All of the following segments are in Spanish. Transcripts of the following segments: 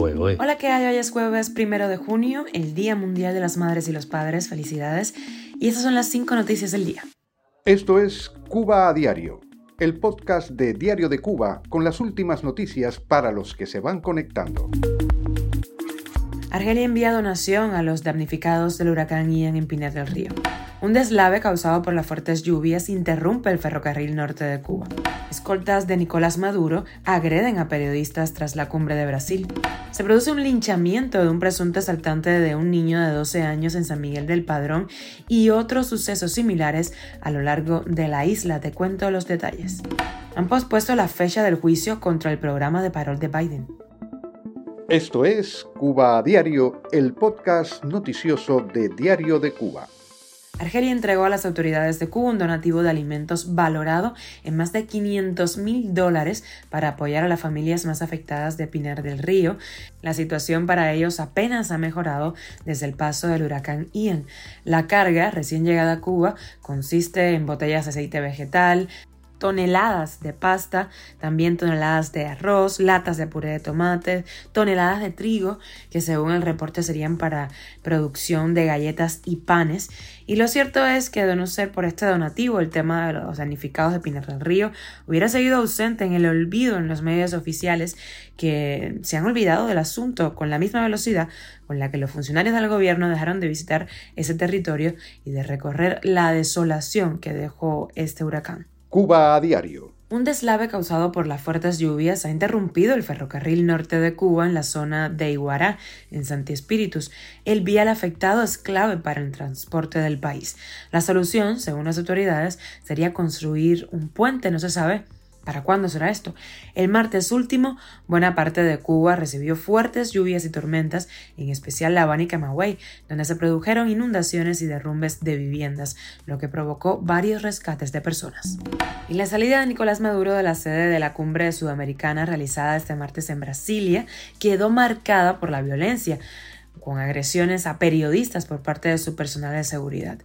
Hola, ¿qué hay? Hoy es jueves primero de junio, el Día Mundial de las Madres y los Padres. Felicidades. Y estas son las cinco noticias del día. Esto es Cuba a Diario, el podcast de Diario de Cuba con las últimas noticias para los que se van conectando. Argelia envía donación a los damnificados del huracán Ian en Pinar del Río. Un deslave causado por las fuertes lluvias interrumpe el ferrocarril norte de Cuba. Escoltas de Nicolás Maduro agreden a periodistas tras la cumbre de Brasil. Se produce un linchamiento de un presunto asaltante de un niño de 12 años en San Miguel del Padrón y otros sucesos similares a lo largo de la isla. Te cuento los detalles. Han pospuesto la fecha del juicio contra el programa de parol de Biden. Esto es Cuba a Diario, el podcast noticioso de Diario de Cuba. Argelia entregó a las autoridades de Cuba un donativo de alimentos valorado en más de 500 mil dólares para apoyar a las familias más afectadas de Pinar del Río. La situación para ellos apenas ha mejorado desde el paso del huracán Ian. La carga, recién llegada a Cuba, consiste en botellas de aceite vegetal, toneladas de pasta, también toneladas de arroz, latas de puré de tomate, toneladas de trigo, que según el reporte serían para producción de galletas y panes. Y lo cierto es que de no ser por este donativo, el tema de los danificados de Pinar del Río hubiera seguido ausente en el olvido en los medios oficiales que se han olvidado del asunto con la misma velocidad con la que los funcionarios del gobierno dejaron de visitar ese territorio y de recorrer la desolación que dejó este huracán. Cuba a diario. Un deslave causado por las fuertes lluvias ha interrumpido el ferrocarril norte de Cuba en la zona de Iguará, en Santi Espíritus. El vial afectado es clave para el transporte del país. La solución, según las autoridades, sería construir un puente, no se sabe ¿Para cuándo será esto? El martes último, buena parte de Cuba recibió fuertes lluvias y tormentas, en especial La Habana y Camagüey, donde se produjeron inundaciones y derrumbes de viviendas, lo que provocó varios rescates de personas. Y la salida de Nicolás Maduro de la sede de la cumbre sudamericana realizada este martes en Brasilia quedó marcada por la violencia, con agresiones a periodistas por parte de su personal de seguridad.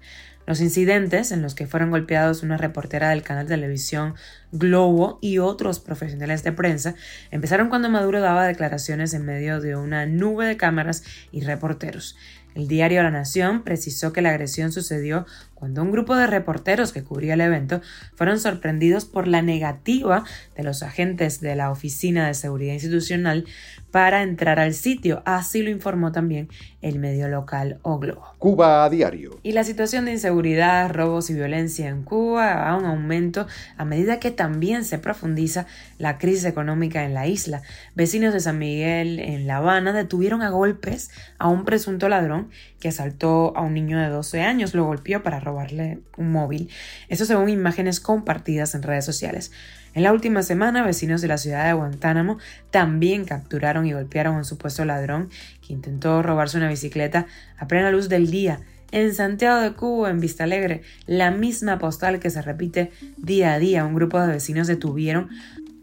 Los incidentes en los que fueron golpeados una reportera del canal de televisión Globo y otros profesionales de prensa empezaron cuando Maduro daba declaraciones en medio de una nube de cámaras y reporteros. El diario La Nación precisó que la agresión sucedió cuando un grupo de reporteros que cubría el evento fueron sorprendidos por la negativa de los agentes de la Oficina de Seguridad Institucional para entrar al sitio. Así lo informó también el medio local O Globo. Cuba a diario. Y la situación de inseguridad, robos y violencia en Cuba va a un aumento a medida que también se profundiza la crisis económica en la isla. Vecinos de San Miguel en La Habana detuvieron a golpes a un presunto ladrón que asaltó a un niño de 12 años, lo golpeó para robarle un móvil. Eso según imágenes compartidas en redes sociales. En la última semana, vecinos de la ciudad de Guantánamo también capturaron y golpearon a un supuesto ladrón que intentó robarse una bicicleta a plena luz del día en Santiago de Cuba, en Vista Alegre, la misma postal que se repite día a día. Un grupo de vecinos detuvieron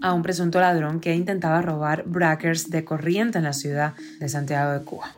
a un presunto ladrón que intentaba robar brackers de corriente en la ciudad de Santiago de Cuba.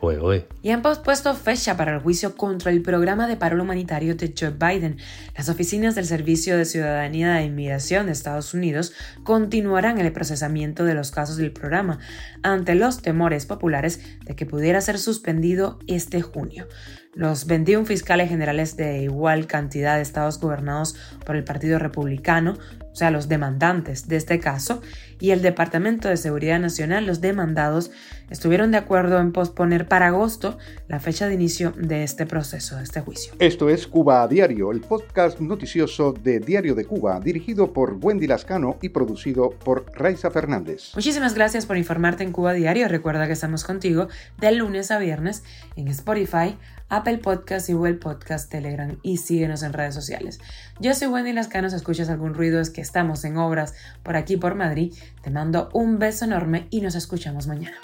Y han pospuesto fecha para el juicio contra el programa de paro humanitario de Joe Biden. Las oficinas del Servicio de Ciudadanía e Inmigración de Estados Unidos continuarán el procesamiento de los casos del programa ante los temores populares de que pudiera ser suspendido este junio. Los 21 fiscales generales de igual cantidad de estados gobernados por el Partido Republicano o sea, los demandantes de este caso, y el Departamento de Seguridad Nacional, los demandados, estuvieron de acuerdo en posponer para agosto la fecha de inicio de este proceso, de este juicio. Esto es Cuba a Diario, el podcast noticioso de Diario de Cuba, dirigido por Wendy Lascano y producido por Raiza Fernández. Muchísimas gracias por informarte en Cuba Diario. Recuerda que estamos contigo de lunes a viernes en Spotify, Apple Podcast y Google Podcast, Telegram y síguenos en redes sociales. Yo soy Wendy Lascano, si escuchas algún ruido es que estamos en obras por aquí por Madrid. Te mando un beso enorme y nos escuchamos mañana.